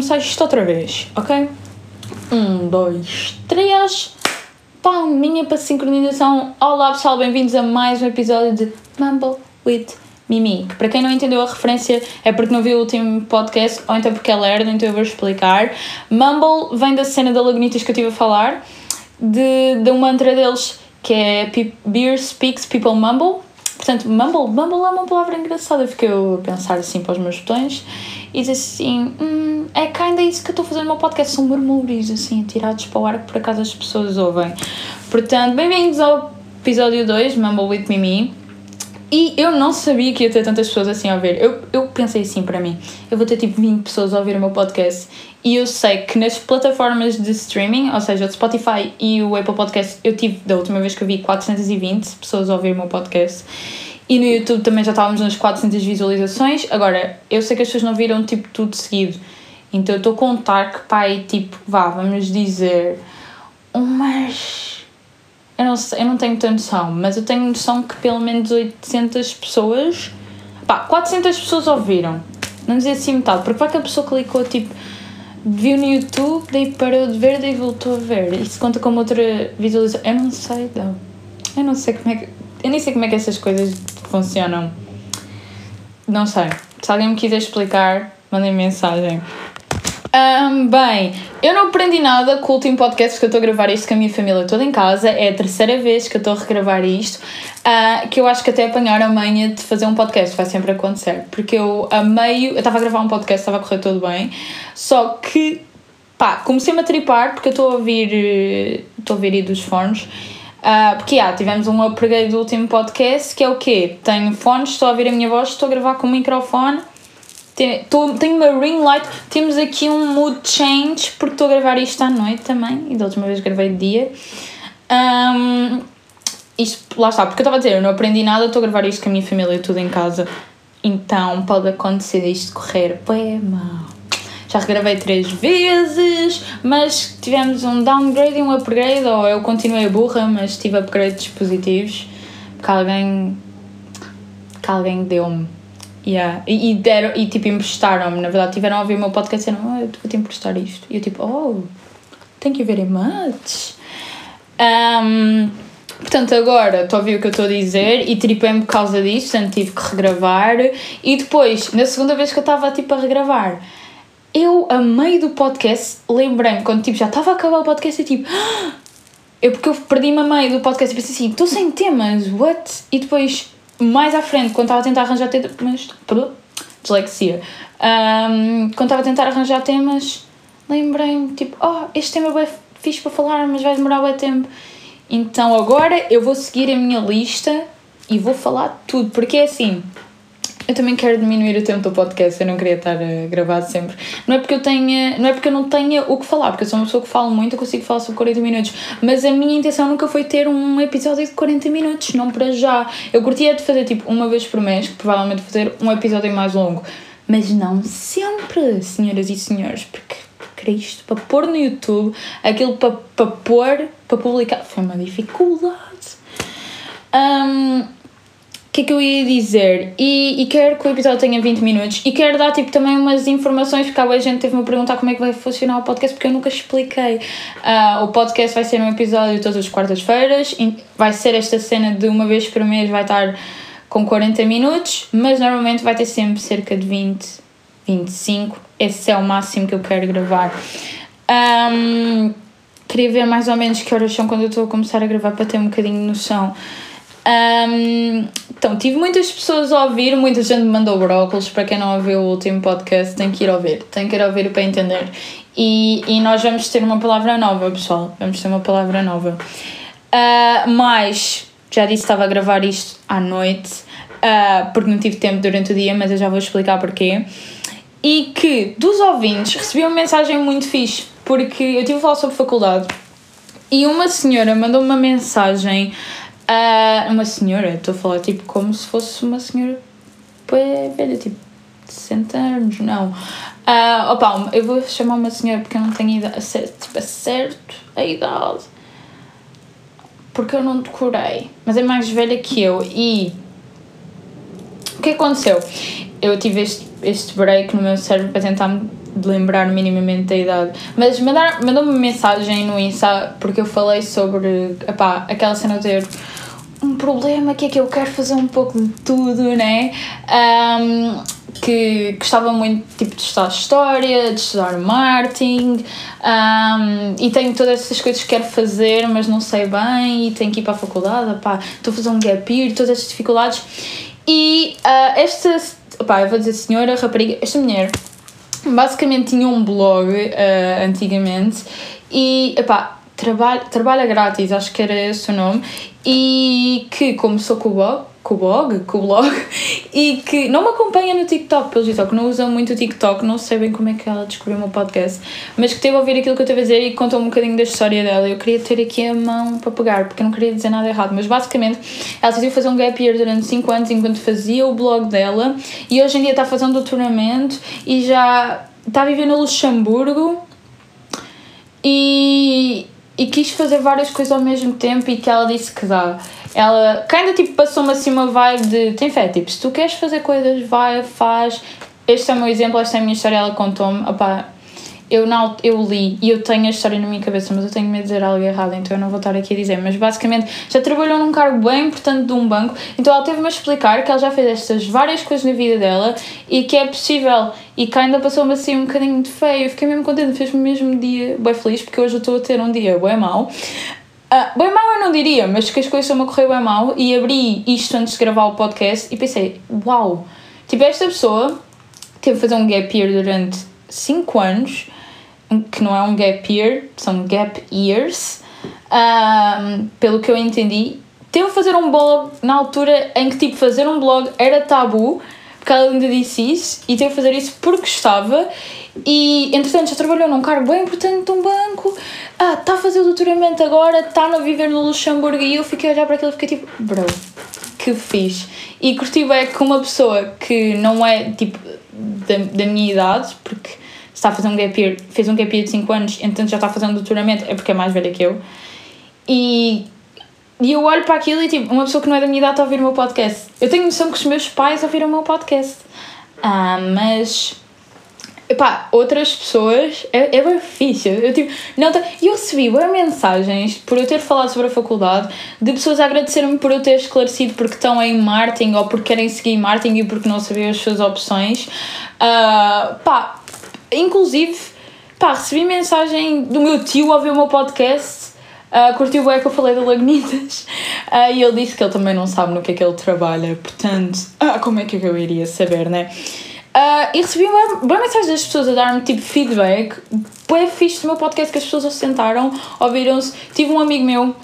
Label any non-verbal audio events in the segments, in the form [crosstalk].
começar isto outra vez, ok? Um, dois, três. Palminha para sincronização. Olá pessoal, bem-vindos a mais um episódio de Mumble with Mimi. Que para quem não entendeu a referência é porque não viu o último podcast ou então porque é lerdo, então eu vou explicar. Mumble vem da cena da Lagunitas que eu estive a falar, de, de um mantra deles que é Beer Speaks People Mumble. Portanto, mumble, mumble é uma palavra engraçada. Fiquei eu a pensar assim para os meus botões e disse assim: hum, é kinda isso que eu estou fazendo no meu podcast. São murmúrios assim, tirados para o ar que por acaso as pessoas ouvem. Portanto, bem-vindos ao episódio 2, Mumble with Mimi. E eu não sabia que ia ter tantas pessoas assim a ouvir. Eu, eu pensei assim para mim: eu vou ter tipo 20 pessoas a ouvir o meu podcast. E eu sei que nas plataformas de streaming, ou seja, o Spotify e o Apple Podcast, eu tive, da última vez que eu vi, 420 pessoas a ouvir o meu podcast. E no YouTube também já estávamos nas 400 visualizações. Agora, eu sei que as pessoas não viram tipo tudo seguido. Então eu estou a contar que pai, tipo, vá, vamos dizer, umas eu não, sei, eu não tenho muita noção, mas eu tenho noção que pelo menos 800 pessoas. Pá, 400 pessoas ouviram. Não dizer assim metade, porque vai que a pessoa clicou tipo. Viu no YouTube, daí parou de ver, daí voltou a ver. Isso conta como outra visualização. Eu não sei, não. Eu não sei como é que. Eu nem sei como é que essas coisas funcionam. Não sei. Se alguém me quiser explicar, mandem mensagem. Um, bem, eu não aprendi nada com o último podcast porque eu estou a gravar isto com a minha família toda em casa. É a terceira vez que eu estou a regravar isto. Uh, que eu acho que até apanhar a manha de fazer um podcast vai sempre acontecer. Porque eu a meio. Eu estava a gravar um podcast, estava a correr tudo bem. Só que. pá, comecei-me a tripar porque eu estou a ouvir. Estou a ouvir aí dos fones. Uh, porque já, tivemos um upgrade do último podcast que é o quê? Tenho fones, estou a ouvir a minha voz, estou a gravar com o microfone tenho uma ring light. Temos aqui um mood change, porque estou a gravar isto à noite também. E da última vez gravei de dia. Um, isto, lá está, porque eu estava a dizer, eu não aprendi nada, estou a gravar isto com a minha família, tudo em casa. Então pode acontecer isto correr bem mal. Já regravei três vezes, mas tivemos um downgrade e um upgrade, ou eu continuei burra, mas tive upgrades positivos, que alguém, que alguém deu-me Yeah. E, e, deram, e tipo emprestaram-me, na verdade, tiveram a ouvir o meu podcast e disseram, oh, eu vou-te emprestar isto. E eu tipo, oh, thank you very much. Um, portanto, agora estou a ouvir o que eu estou a dizer e tripei-me por causa disso, portanto tive que regravar. E depois, na segunda vez que eu estava tipo a regravar, eu, a meio do podcast, lembrei-me, quando tipo, já estava a acabar o podcast, e tipo, eu porque eu perdi-me a meio do podcast e pensei assim, estou sem temas, what? E depois mais à frente, quando estava a tentar arranjar temas. Dislexia. Um, quando estava a tentar arranjar temas, lembrei-me, tipo, oh, este tema é fixe para falar, mas vai demorar bem tempo. Então agora eu vou seguir a minha lista e vou falar tudo, porque é assim. Eu também quero diminuir o tempo do podcast, eu não queria estar a gravar sempre. Não é porque eu tenha, não é porque eu não tenha o que falar, porque eu sou uma pessoa que fala muito, eu consigo falar sobre 40 minutos, mas a minha intenção nunca foi ter um episódio de 40 minutos, não para já. Eu curtia de fazer tipo uma vez por mês, que provavelmente fazer um episódio mais longo, mas não sempre, senhoras e senhores, porque Cristo, para pôr no YouTube, aquilo para, para pôr, para publicar, foi uma dificuldade. Um, o que é que eu ia dizer? E, e quero que o episódio tenha 20 minutos e quero dar tipo também umas informações, porque a gente teve-me a perguntar como é que vai funcionar o podcast, porque eu nunca expliquei. Uh, o podcast vai ser um episódio todas as quartas-feiras, vai ser esta cena de uma vez por mês, vai estar com 40 minutos, mas normalmente vai ter sempre cerca de 20, 25. Esse é o máximo que eu quero gravar. Um, queria ver mais ou menos que horas são quando eu estou a começar a gravar para ter um bocadinho de noção. Um, então, tive muitas pessoas a ouvir, muita gente me mandou brócolis. Para quem não ouviu o último podcast, tem que ir ouvir, tem que ir ouvir para entender. E, e nós vamos ter uma palavra nova, pessoal. Vamos ter uma palavra nova. Uh, mas, já disse, estava a gravar isto à noite, uh, porque não tive tempo durante o dia, mas eu já vou explicar porquê. E que dos ouvintes recebi uma mensagem muito fixe, porque eu tive a falar sobre faculdade e uma senhora mandou uma mensagem Uh, uma senhora, estou a falar tipo como se fosse uma senhora velha, tipo 60 anos, não. Uh, opa, eu vou chamar uma senhora porque eu não tenho idade, tipo, é certo a idade. Porque eu não decorei. Mas é mais velha que eu e. O que aconteceu? Eu tive este, este break no meu cérebro para tentar de lembrar minimamente da idade. Mas mandou-me uma mensagem no Insta porque eu falei sobre epá, aquela cena de um problema que é que eu quero fazer um pouco de tudo, né? Um, que gostava muito tipo, de estudar história, de estudar marketing um, e tenho todas essas coisas que quero fazer, mas não sei bem e tenho que ir para a faculdade, pá, estou a fazer um gap year, todas estas dificuldades. E uh, esta, pá, eu vou dizer senhora, rapariga, esta mulher basicamente tinha um blog uh, antigamente e, epá, trabalha, trabalha grátis, acho que era esse o nome, e que começou com o blog, com o blog, com o blog, [laughs] e que não me acompanha no TikTok, pelo TikTok, não usa muito o TikTok, não sei bem como é que ela descobriu o meu podcast, mas que teve a ouvir aquilo que eu estava a dizer e contou um bocadinho da história dela. Eu queria ter aqui a mão para pegar, porque eu não queria dizer nada errado, mas basicamente ela decidiu fazer um gap year durante 5 anos enquanto fazia o blog dela e hoje em dia está fazendo doutoramento e já está a viver no Luxemburgo e, e quis fazer várias coisas ao mesmo tempo e que ela disse que dá. Ela ainda tipo passou-me assim uma vibe de tem fé, tipo, se tu queres fazer coisas, vai, faz. Este é o meu exemplo, esta é a minha história, ela contou-me, eu, não, eu li e eu tenho a história na minha cabeça, mas eu tenho medo de dizer algo errado, então eu não vou estar aqui a dizer. Mas basicamente já trabalhou num cargo bem importante de um banco, então ela teve-me a explicar que ela já fez estas várias coisas na vida dela e que é possível. E que ainda passou-me assim um bocadinho de feio. Eu fiquei mesmo contente, fez-me mesmo dia bem feliz, porque hoje eu estou a ter um dia bem mau. Uh, bem mal eu não diria, mas que as coisas estão a correr bem mal e abri isto antes de gravar o podcast e pensei, uau, tipo, esta pessoa teve a fazer um gap year durante 5 anos que não é um gap year, são gap years, um, pelo que eu entendi. Teve fazer um blog na altura em que, tipo, fazer um blog era tabu, porque ela ainda disse isso, e teve fazer isso porque gostava. E, entretanto, já trabalhou num cargo bem importante de um banco, ah, está a fazer o doutoramento agora, está a viver no Luxemburgo, e eu fiquei a olhar para aquilo e fiquei tipo, bro, que fiz. E curti bem com uma pessoa que não é, tipo, da, da minha idade, porque está a fazer um gap year, fez um gap year de 5 anos, entretanto já está um doutoramento, é porque é mais velha que eu. E, e eu olho para aquilo e tipo, uma pessoa que não é da minha idade está a ouvir o meu podcast. Eu tenho noção que os meus pais ouviram o meu podcast. Ah, mas. Epá, outras pessoas é, é bem difícil. Eu, tipo, não, eu recebi bem mensagens por eu ter falado sobre a faculdade de pessoas a agradecer-me por eu ter esclarecido porque estão em marketing ou porque querem seguir marketing e porque não sabiam as suas opções. Uh, pá, Inclusive, pá, recebi mensagem do meu tio ao ver o meu podcast. Uh, curtiu bem que eu falei de Lagunitas uh, [laughs] e ele disse que ele também não sabe no que é que ele trabalha, portanto, uh, como é que eu iria saber, né? Uh, e recebi uma, uma mensagem das pessoas a dar-me tipo feedback, bem fixe do meu podcast que as pessoas sentaram, ouviram-se. Tive um amigo meu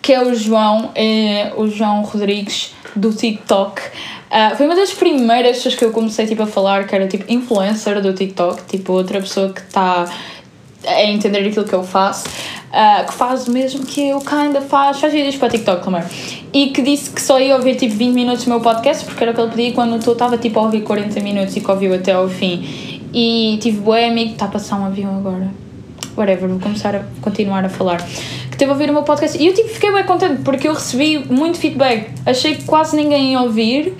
que é o João, é o João Rodrigues do TikTok. Uh, foi uma das primeiras pessoas que eu comecei tipo, a falar que era tipo influencer do TikTok, tipo outra pessoa que está a entender aquilo que eu faço, uh, que faz o mesmo que eu kinda faz, faz vídeos para TikTok também. E que disse que só ia ouvir tipo 20 minutos do meu podcast, porque era o que ele pedia quando eu estava tipo a ouvir 40 minutos e que ouviu até ao fim. E tive boé amigo, está a passar um avião agora. Whatever, vou começar a continuar a falar teve a ouvir o meu podcast. E eu tipo, fiquei bem contente porque eu recebi muito feedback. Achei que quase ninguém ia ouvir.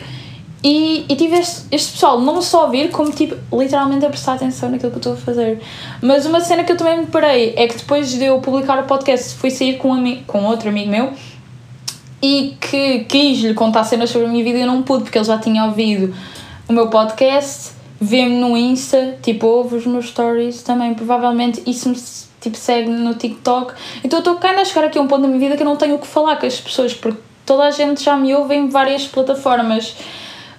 E, e tive este, este pessoal não só a ouvir, como tipo, literalmente a prestar atenção naquilo que eu estou a fazer. Mas uma cena que eu também me parei é que depois de eu publicar o podcast, fui sair com, um com outro amigo meu e que quis lhe contar cenas sobre a minha vida e eu não pude porque ele já tinha ouvido o meu podcast, vê-me no Insta, tipo, ouve os meus stories também. Provavelmente isso me tipo, segue no TikTok. Então eu estou ainda a chegar aqui a um ponto da minha vida que eu não tenho o que falar com as pessoas, porque toda a gente já me ouve em várias plataformas.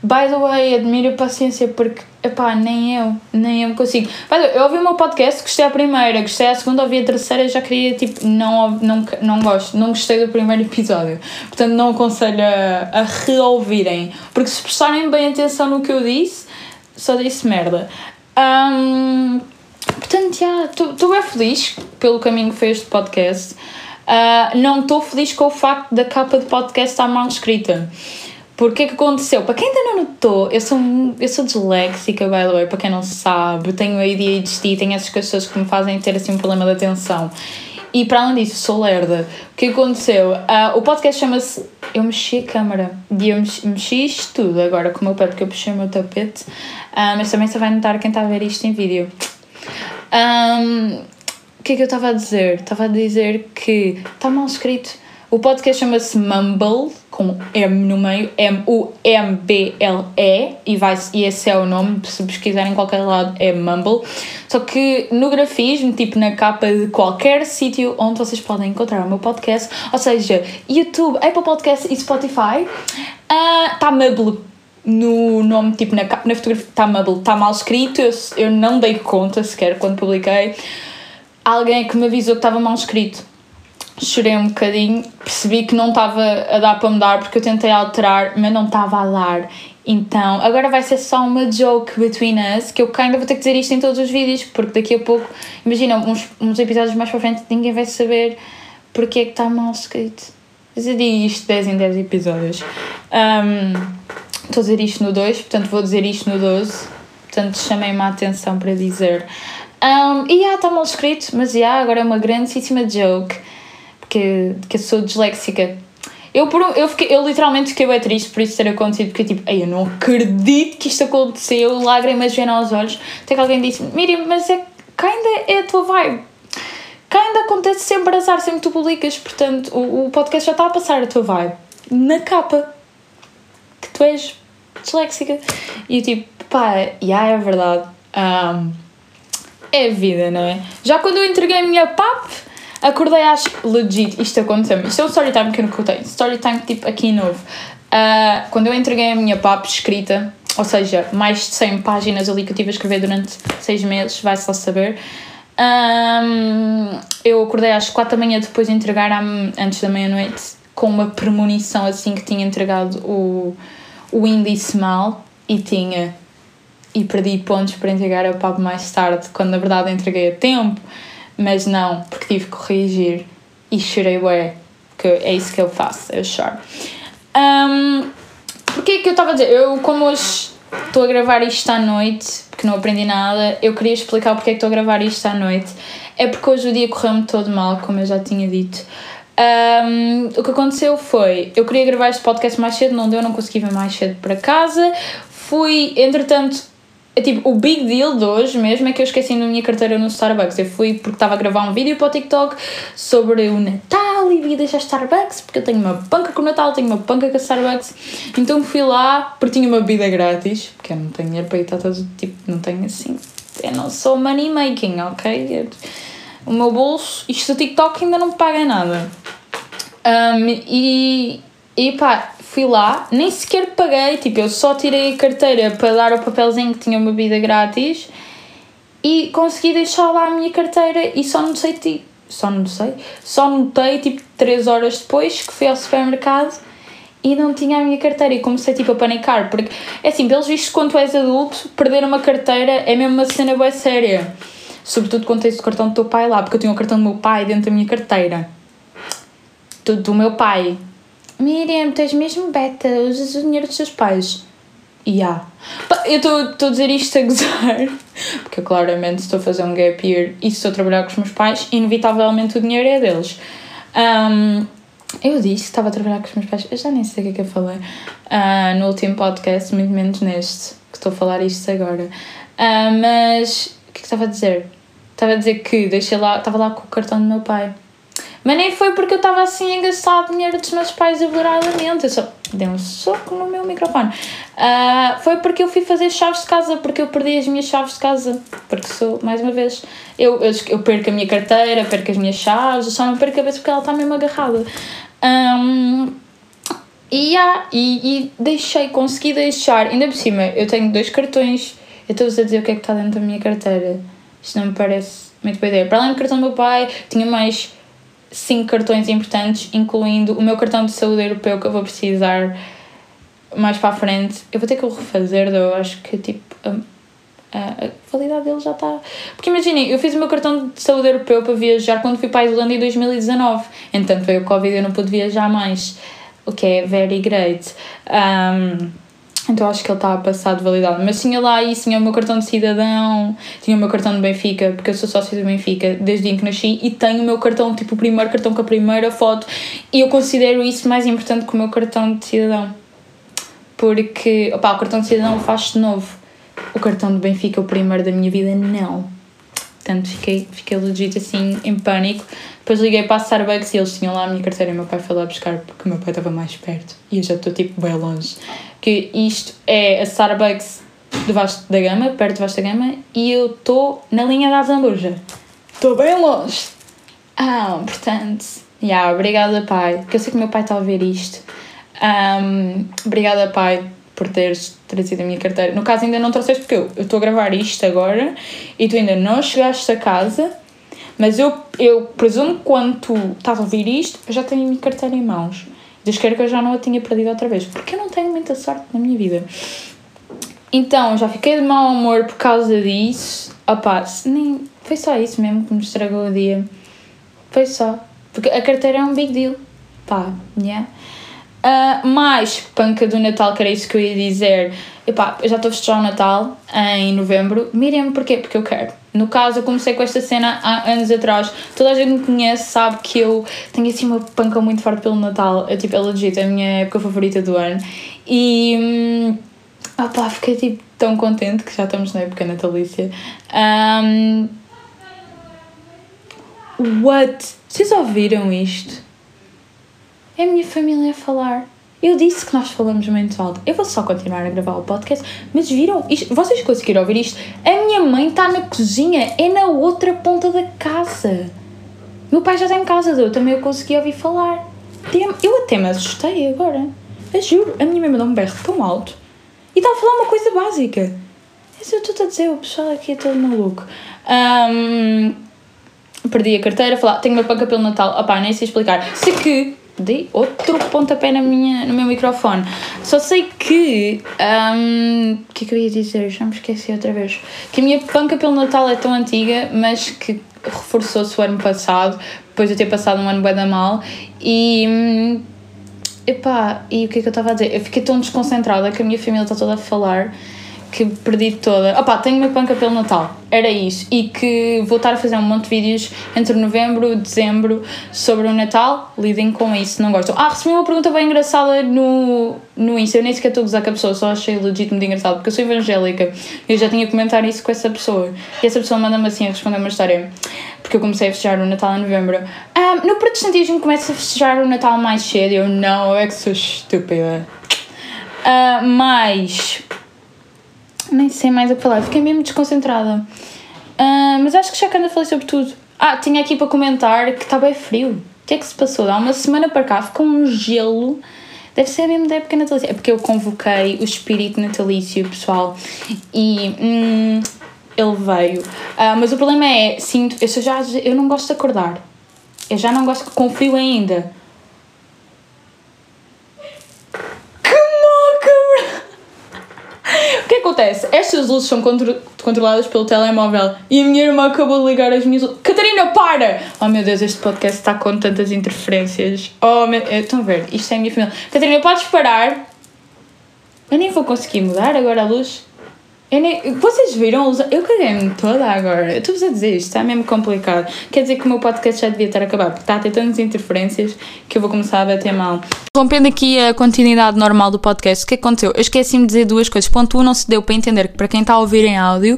By the way, admiro a paciência porque, epá, nem eu, nem eu consigo. By eu ouvi o meu podcast, gostei a primeira, gostei a segunda, ouvi a terceira já queria, tipo, não, não, não gosto, não gostei do primeiro [laughs] episódio. Portanto, não aconselho a, a reouvirem, porque se prestarem bem atenção no que eu disse, só disse merda. Um, Portanto, já, estou bem feliz pelo caminho que foi este podcast. Uh, não estou feliz com o facto da capa de podcast estar mal escrita. Porque é que aconteceu? Para quem ainda não notou, eu sou, eu sou disléxica, by the way, para quem não sabe, tenho ADHD, tenho essas coisas que me fazem ter assim um problema de atenção. E para além disso, sou lerda. O que aconteceu? Uh, o podcast chama-se Eu Mexi a Câmara. E eu mexi, mexi isto tudo agora com o meu pé, porque eu puxei o meu tapete. Uh, mas também você vai notar quem está a ver isto em vídeo Um, o que é que eu estava a dizer? Estava a dizer que está mal escrito. O podcast chama-se Mumble, com M no meio, M-U-M-B-L-E, e, vai, e esse é o nome, se pesquisar em qualquer lado é Mumble. Só que no grafismo, tipo na capa de qualquer sítio onde vocês podem encontrar o meu podcast, ou seja, YouTube, Apple Podcast e Spotify, está uh, Mumble no nome, tipo na, na fotografia, está Mumble, está mal escrito, eu, eu não dei conta sequer quando publiquei. Alguém que me avisou que estava mal escrito chorei um bocadinho, percebi que não estava a dar para mudar porque eu tentei alterar, mas não estava a dar. Então, agora vai ser só uma joke between us, que eu ainda vou ter que dizer isto em todos os vídeos, porque daqui a pouco, imagina, uns, uns episódios mais para frente, ninguém vai saber porque é que está mal escrito. Mas eu digo isto 10 em 10 episódios. Um, estou a dizer isto no 2, portanto vou dizer isto no 12. Portanto, chamei-me a atenção para dizer. Um, e já está mal escrito, mas já agora é uma grandíssima joke que, que eu sou disléxica. Eu, eu, fiquei, eu literalmente fiquei bem triste por isso ter acontecido, porque tipo, eu não acredito que isto aconteceu, lágrimas vêm aos olhos. Até que alguém disse: Miriam, mas é ainda é a tua vibe. ainda acontece sempre azar, sempre tu publicas, portanto, o, o podcast já está a passar a tua vibe. Na capa, que tu és disléxica. E eu tipo, pá, já é verdade. Um, é vida, não é? Já quando eu entreguei a minha PAP Acordei às. Legit, isto aconteceu-me. Isto é um story time que eu contei. Story time tipo aqui novo. Uh, quando eu entreguei a minha PAP escrita, ou seja, mais de 100 páginas ali que eu tive a escrever durante 6 meses, vai-se lá saber. Um, eu acordei às 4 da manhã depois de entregar antes da meia-noite com uma premonição assim que tinha entregado o, o índice mal e tinha e perdi pontos para entregar a PAP mais tarde, quando na verdade entreguei a tempo mas não, porque tive que corrigir e chorei ué, que é isso que eu faço, eu choro. Um, porque é que eu estava a dizer? Eu, como hoje estou a gravar isto à noite, porque não aprendi nada, eu queria explicar porque é que estou a gravar isto à noite. É porque hoje o dia correu-me todo mal, como eu já tinha dito. Um, o que aconteceu foi, eu queria gravar este podcast mais cedo, não deu, não consegui vir mais cedo para casa. Fui, entretanto, é tipo, o big deal de hoje mesmo é que eu esqueci a minha carteira no Starbucks. Eu fui porque estava a gravar um vídeo para o TikTok sobre o Natal e vida a Starbucks, porque eu tenho uma banca com o Natal, tenho uma banca com a Starbucks. Então fui lá porque tinha uma bebida grátis, porque eu não tenho dinheiro para ir estar todo tipo, não tenho assim. Eu não sou money making, ok? O meu bolso, isto do TikTok ainda não paga nada. Um, e, e pá, fui lá, nem sequer paguei, tipo, eu só tirei a carteira para dar o papelzinho que tinha uma vida grátis e consegui deixar lá a minha carteira e só não sei, tipo, só não sei, só notei tipo 3 horas depois que fui ao supermercado e não tinha a minha carteira e comecei tipo a panicar, porque é assim, pelos vistos quando és adulto, perder uma carteira é mesmo uma cena bem séria. Sobretudo quando tens o cartão do teu pai lá, porque eu tinha o cartão do meu pai dentro da minha carteira. Do, do meu pai, Miriam, tens mesmo beta, usas o dinheiro dos teus pais. E yeah. Eu estou a dizer isto a gozar, [laughs] porque eu claramente estou a fazer um gap year e estou a trabalhar com os meus pais, inevitavelmente o dinheiro é deles. Um, eu disse que estava a trabalhar com os meus pais, eu já nem sei o que é que eu falei uh, no último podcast, muito menos neste, que estou a falar isto agora. Uh, mas o que é que estava a dizer? Estava a dizer que deixei lá, estava lá com o cartão do meu pai. Mas nem foi porque eu estava assim a gastar dinheiro dos meus pais elaboradamente. Eu só dei um soco no meu microfone. Uh, foi porque eu fui fazer chaves de casa, porque eu perdi as minhas chaves de casa. Porque sou, mais uma vez, eu, eu, eu perco a minha carteira, perco as minhas chaves, eu só não perco a cabeça porque ela está mesmo agarrada. Um, e, yeah, e, e deixei, consegui deixar, ainda por cima, eu tenho dois cartões. Eu estou a dizer o que é que está dentro da minha carteira. Isto não me parece muito boa ideia. Para além do cartão do meu pai, tinha mais cinco cartões importantes, incluindo o meu cartão de saúde europeu que eu vou precisar mais para a frente. Eu vou ter que o refazer, eu acho que tipo. A, a, a validade dele já está. Porque imaginem, eu fiz o meu cartão de saúde europeu para viajar quando fui para a Islândia em 2019. Entanto, veio o Covid e eu não pude viajar mais. O que é very great. Um, então acho que ele está a passar de validade. Mas tinha lá isso, tinha o meu cartão de cidadão, tinha o meu cartão de Benfica, porque eu sou sócio do Benfica desde o dia que nasci, e tenho o meu cartão, tipo o primeiro cartão com a primeira foto, e eu considero isso mais importante que o meu cartão de cidadão. Porque, opá, o cartão de cidadão faz-se novo. O cartão de Benfica, o primeiro da minha vida, não. portanto fiquei, fiquei legit assim em pânico. Depois liguei para a Starbucks e eles tinham lá a minha carteira e o meu pai foi lá buscar porque o meu pai estava mais perto e eu já estou tipo bem longe. Que isto é a Starbucks do Vasco da Gama, perto do Vasco da Gama, e eu estou na linha da Zambuja. Estou bem longe. Ah, portanto, yeah, obrigada pai, porque eu sei que o meu pai está a ver isto. Um, obrigada pai por teres trazido a minha carteira. No caso, ainda não trouxeste porque eu estou a gravar isto agora e tu ainda não chegaste a casa, mas eu, eu presumo que quando tu estás a ouvir isto, eu já tenho a minha carteira em mãos. Deus queira que eu já não a tinha perdido outra vez, porque eu não tenho muita sorte na minha vida. Então, já fiquei de mau humor por causa disso. Opá, nem, foi só isso mesmo que me estragou o dia. Foi só. Porque a carteira é um big deal. Pá, yeah. Uh, mais panca do Natal, que era isso que eu ia dizer. Epá, eu já estou a festejar o Natal em novembro. Mirem-me porquê? Porque eu quero. No caso, eu comecei com esta cena há anos atrás. Toda a gente me conhece, sabe que eu tenho assim uma panca muito forte pelo Natal. É tipo, é legit, é a minha época favorita do ano. E. Hum, opá, fiquei tipo tão contente que já estamos na época natalícia. Um, what? Vocês ouviram isto? É a minha família a falar. Eu disse que nós falamos muito alto. Eu vou só continuar a gravar o podcast, mas viram? Isto, vocês conseguiram ouvir isto? A minha mãe está na cozinha, é na outra ponta da casa. Meu pai já está em casa, eu também eu consegui ouvir falar. Eu até me assustei agora. Eu juro, a minha mãe mandou um berro tão alto e está a falar uma coisa básica. Isso eu estou a dizer, o pessoal aqui é todo maluco. Um, perdi a carteira, falar, tenho uma panca pelo Natal. Opá, nem sei explicar. Sei que dei outro pontapé na minha, no meu microfone. Só sei que. O um, que é que eu ia dizer? Já me esqueci outra vez. Que a minha panca pelo Natal é tão antiga, mas que reforçou-se o ano passado, depois de ter passado um ano bem da mal. E. Hum, epá, e o que é que eu estava a dizer? Eu fiquei tão desconcentrada que a minha família está toda a falar que perdi toda. Opá, tenho uma panca pelo Natal, era isso. E que vou estar a fazer um monte de vídeos entre novembro e dezembro sobre o Natal. Lidem com isso, não gostam. Ah, recebi uma pergunta bem engraçada no, no Insta. Eu nem sequer estou a gozar com a pessoa, só achei legítimo de engraçado, porque eu sou evangélica. Eu já tinha comentado isso com essa pessoa. E essa pessoa manda-me assim a responder uma história. Porque eu comecei a festejar o Natal em novembro. Um, no protestantismo começa a festejar o Natal mais cedo. Eu não, é que sou estúpida. Uh, mas nem sei mais o que falar, fiquei mesmo desconcentrada. Uh, mas acho que já que anda falei sobre tudo. Ah, tinha aqui para comentar que está bem frio. O que é que se passou? Há uma semana para cá ficou um gelo. Deve ser mesmo da época natalícia. É porque eu convoquei o espírito natalício, pessoal. E hum, ele veio. Uh, mas o problema é, sinto, eu, já, eu não gosto de acordar. Eu já não gosto com frio ainda. O que acontece? Estas luzes são contro controladas pelo telemóvel e a minha irmã acabou de ligar as minhas luzes. Catarina, para! Oh meu Deus, este podcast está com tantas interferências. Oh meu... Estão a ver? Isto é a minha família. Catarina, podes parar? Eu nem vou conseguir mudar agora a luz. Nem, vocês viram? Eu caguei-me toda agora. Eu estou-vos a dizer isto, está mesmo complicado. Quer dizer que o meu podcast já devia estar acabado, porque está a ter tantas interferências que eu vou começar a bater mal. Rompendo aqui a continuidade normal do podcast, o que aconteceu? Eu esqueci-me de dizer duas coisas. Ponto 1, um, não se deu para entender que para quem está a ouvir em áudio,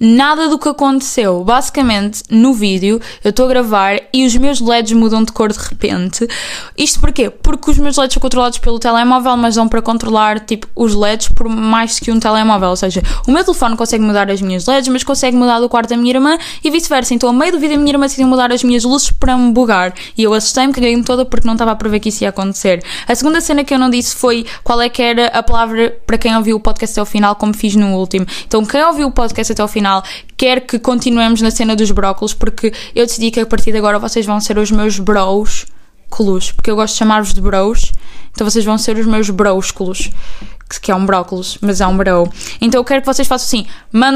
nada do que aconteceu. Basicamente, no vídeo, eu estou a gravar e os meus LEDs mudam de cor de repente. Isto porquê? Porque os meus LEDs são controlados pelo telemóvel, mas dão para controlar, tipo, os LEDs por mais que um telemóvel. Ou seja, o meu telefone consegue mudar as minhas LEDs, mas consegue mudar do quarto da minha irmã e vice-versa. Então, a meio do vídeo, a minha irmã decidiu mudar as minhas luzes para me bugar. E eu assustei-me, caguei-me toda porque não estava a prever que isso ia acontecer. A segunda cena que eu não disse foi qual é que era a palavra para quem ouviu o podcast até ao final, como fiz no último. Então, quem ouviu o podcast até ao final, final, quer que continuemos na cena dos brócolos, porque eu decidi que a partir de agora vocês vão ser os meus bros culos, porque eu gosto de chamar-vos de bros, então vocês vão ser os meus brósculos, que é um brócolos, mas é um bro. Então eu quero que vocês façam assim,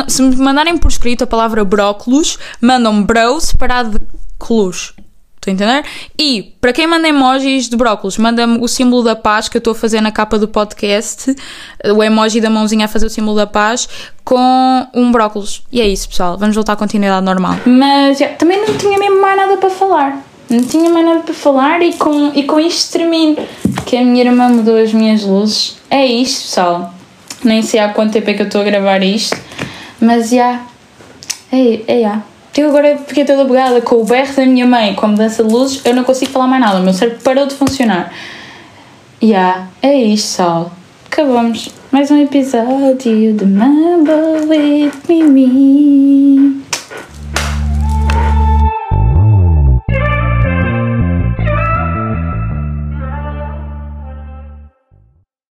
se me mandarem por escrito a palavra brócolos, mandam bros separado de culos. Estou a entender? E para quem manda emojis de brócolis, manda-me o símbolo da paz que eu estou a fazer na capa do podcast, o emoji da mãozinha a fazer o símbolo da paz, com um brócolis. E é isso, pessoal. Vamos voltar à continuidade normal. Mas também não tinha mesmo mais nada para falar. Não tinha mais nada para falar e com, e com isto termino. Que a minha irmã mudou as minhas luzes. É isto, pessoal. Nem sei há quanto tempo é que eu estou a gravar isto. Mas já. Yeah. É, é, yeah. Eu agora fiquei toda bugada com o berro da minha mãe, com a mudança de luzes, eu não consigo falar mais nada, o meu cérebro parou de funcionar. Yeah, é isto só. Acabamos mais um episódio de Mambo with Mimi.